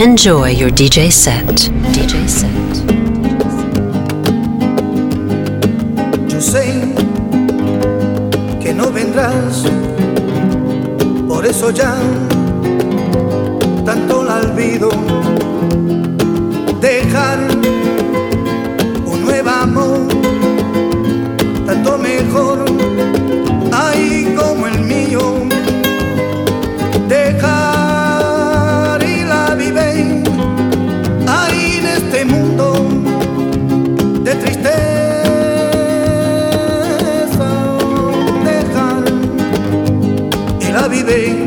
Enjoy your DJ set. DJ set. Yo sé que no vendrás, por eso ya tanto la olvido. day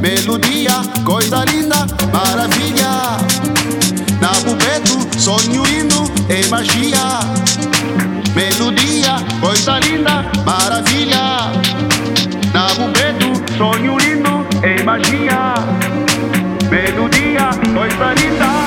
melodia, coisa linda, maravilha. Na pupeto, sonho lindo, é magia. Melodia, coisa linda, maravilha. Na pupeto, sonho lindo, é magia. Melodia, coisa linda.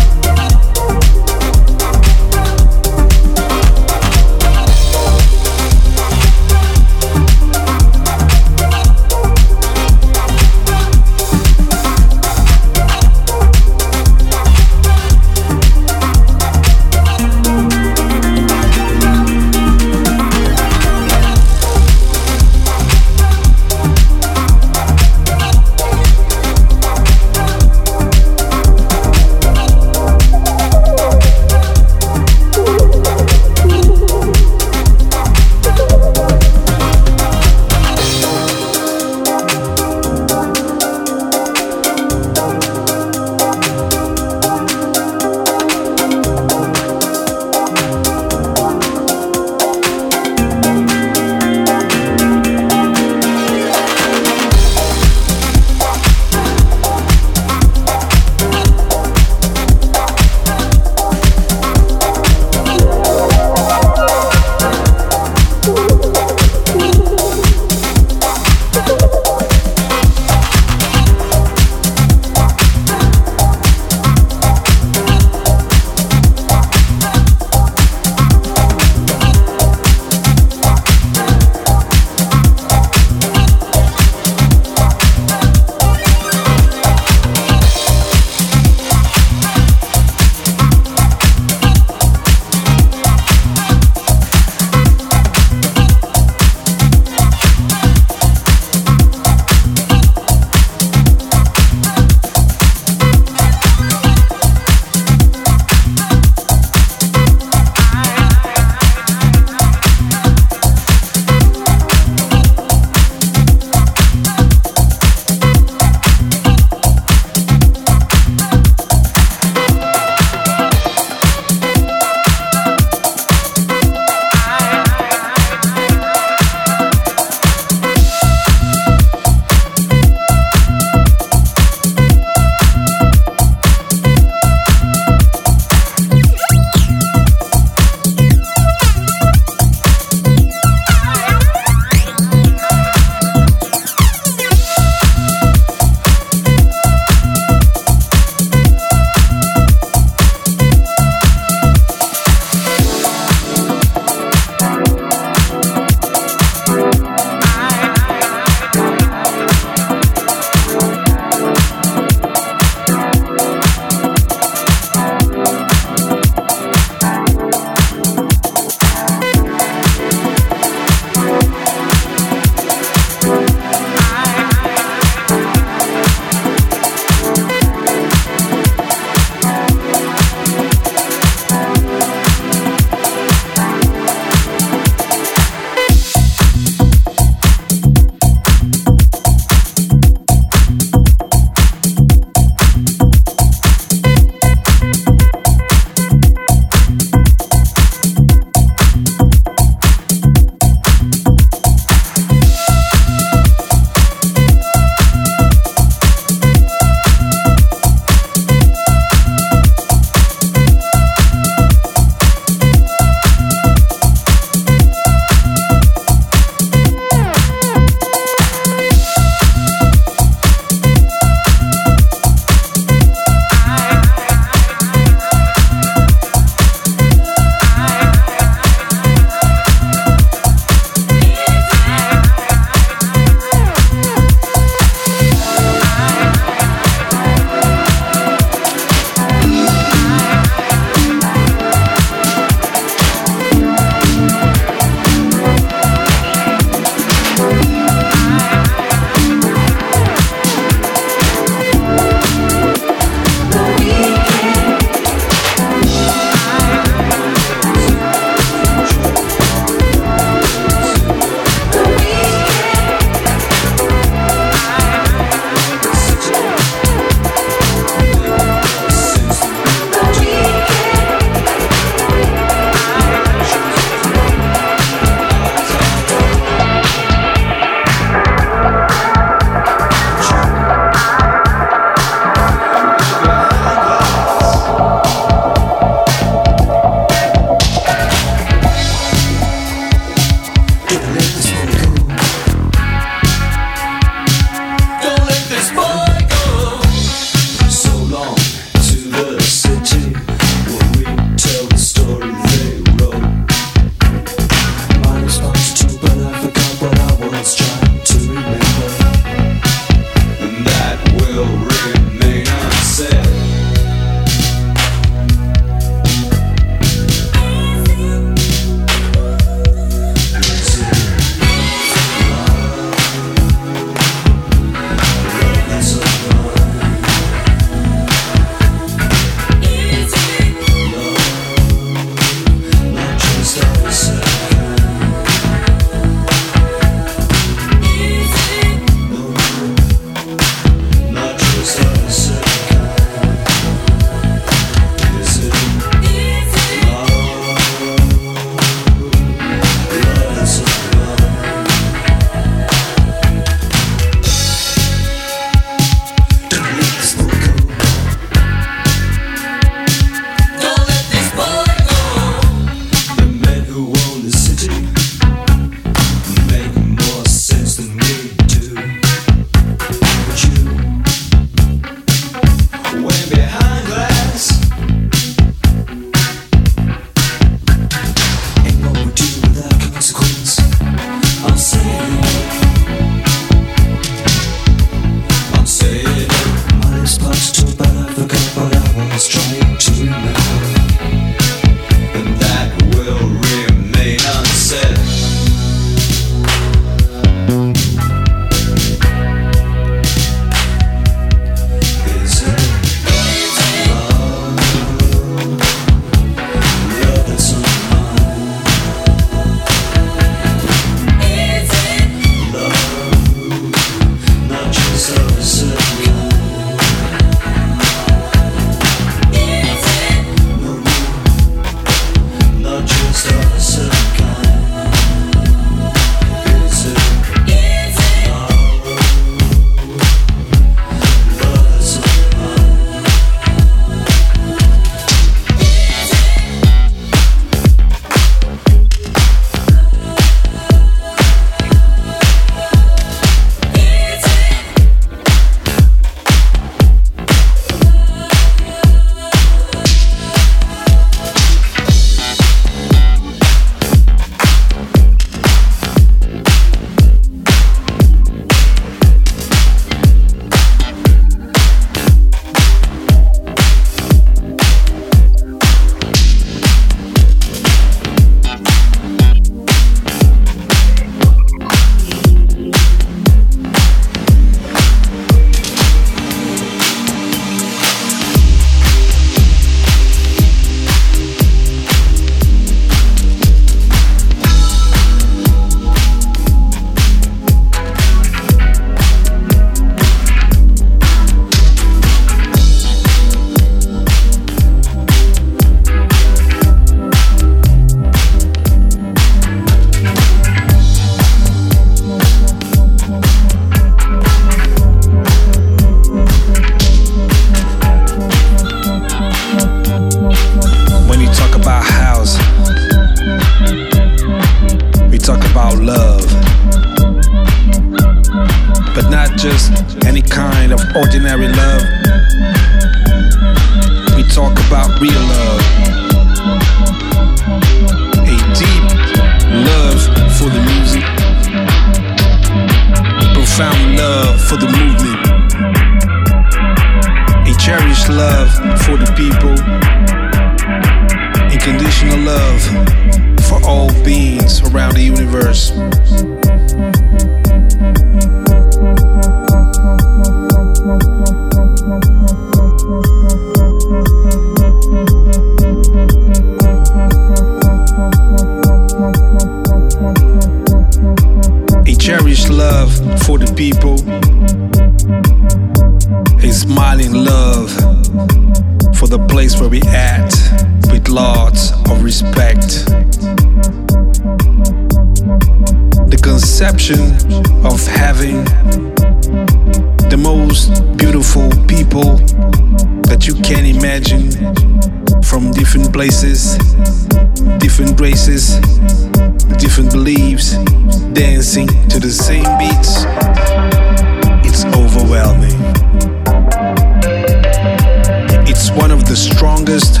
one of the strongest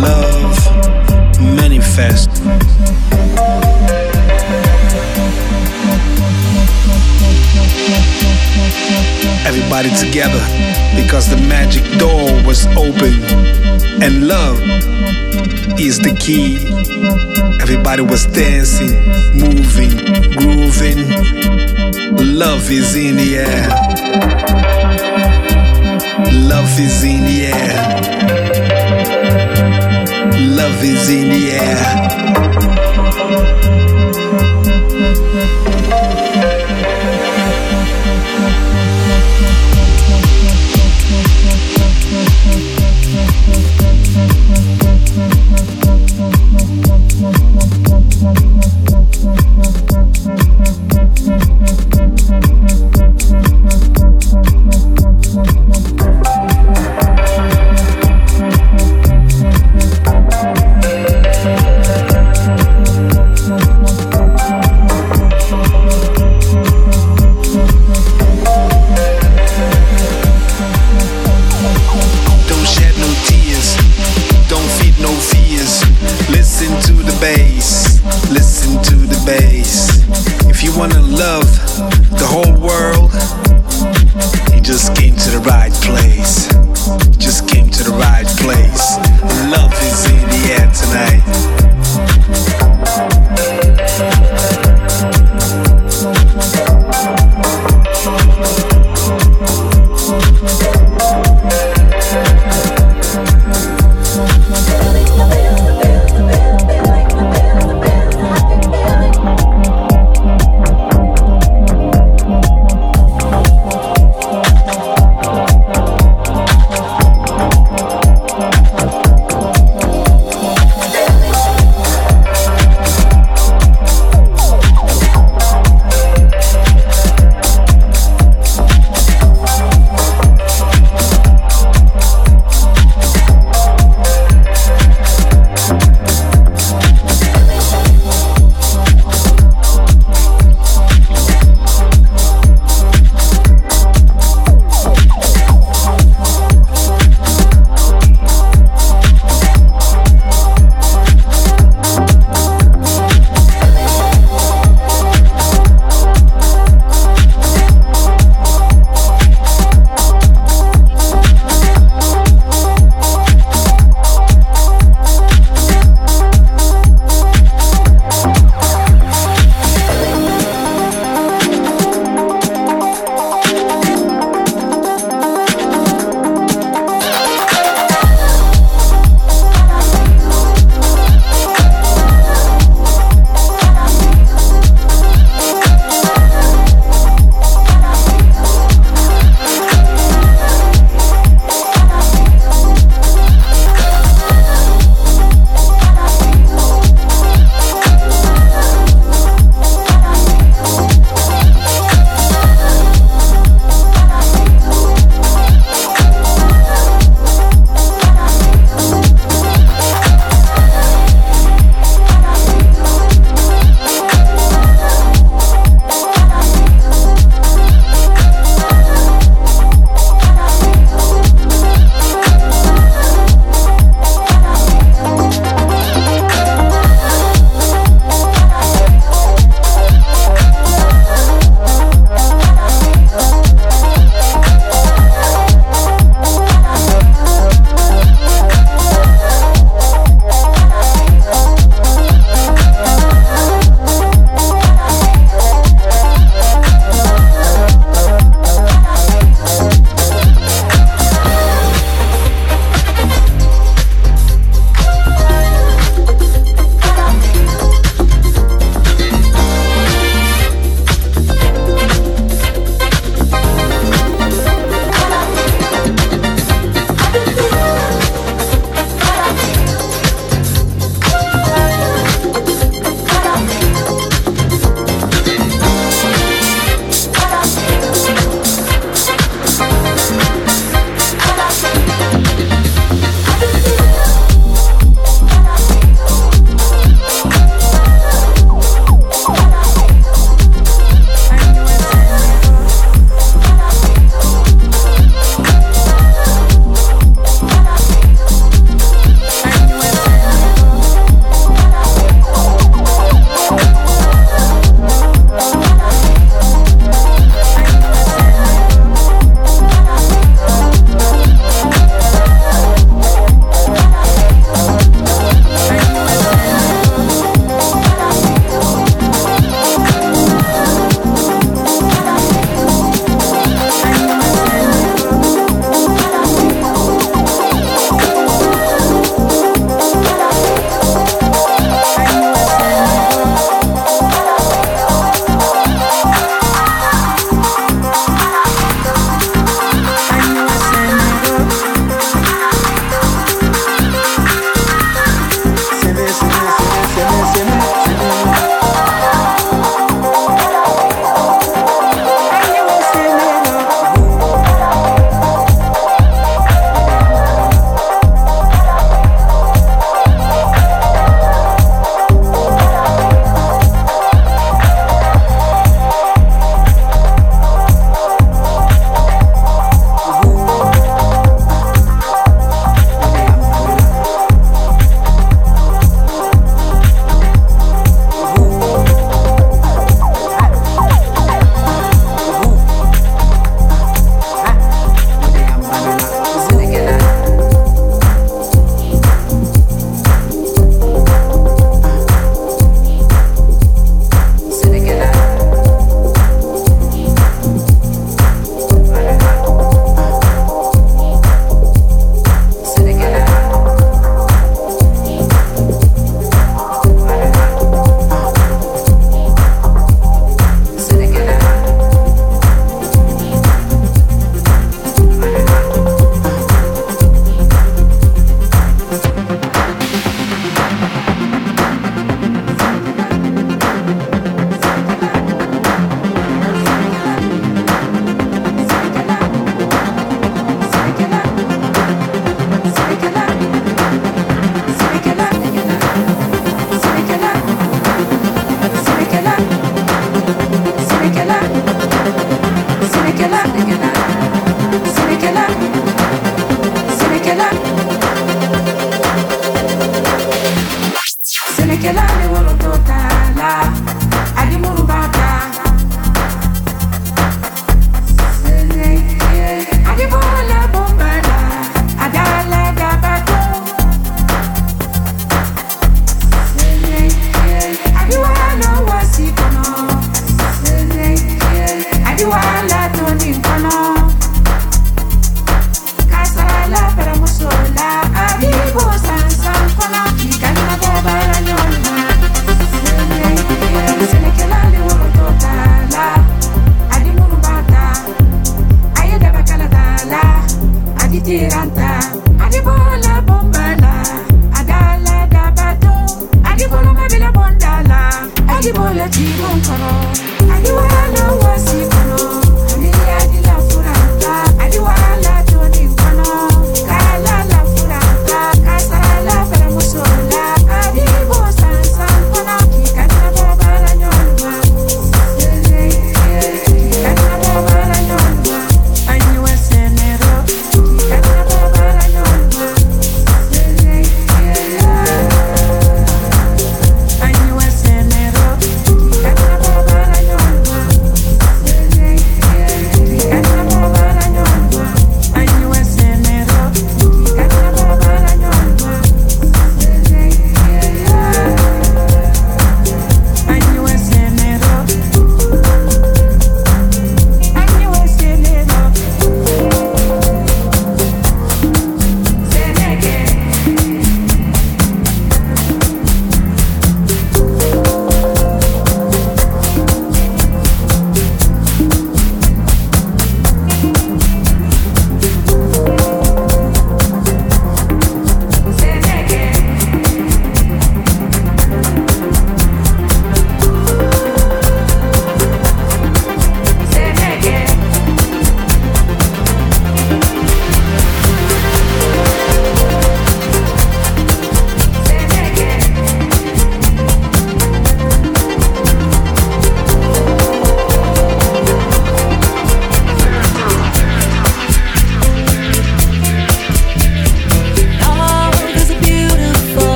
love manifest. Everybody together because the magic door was open and love is the key. Everybody was dancing, moving, grooving. Love is in the air. Love is in the air. Love is in the air.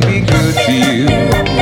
Be good to you?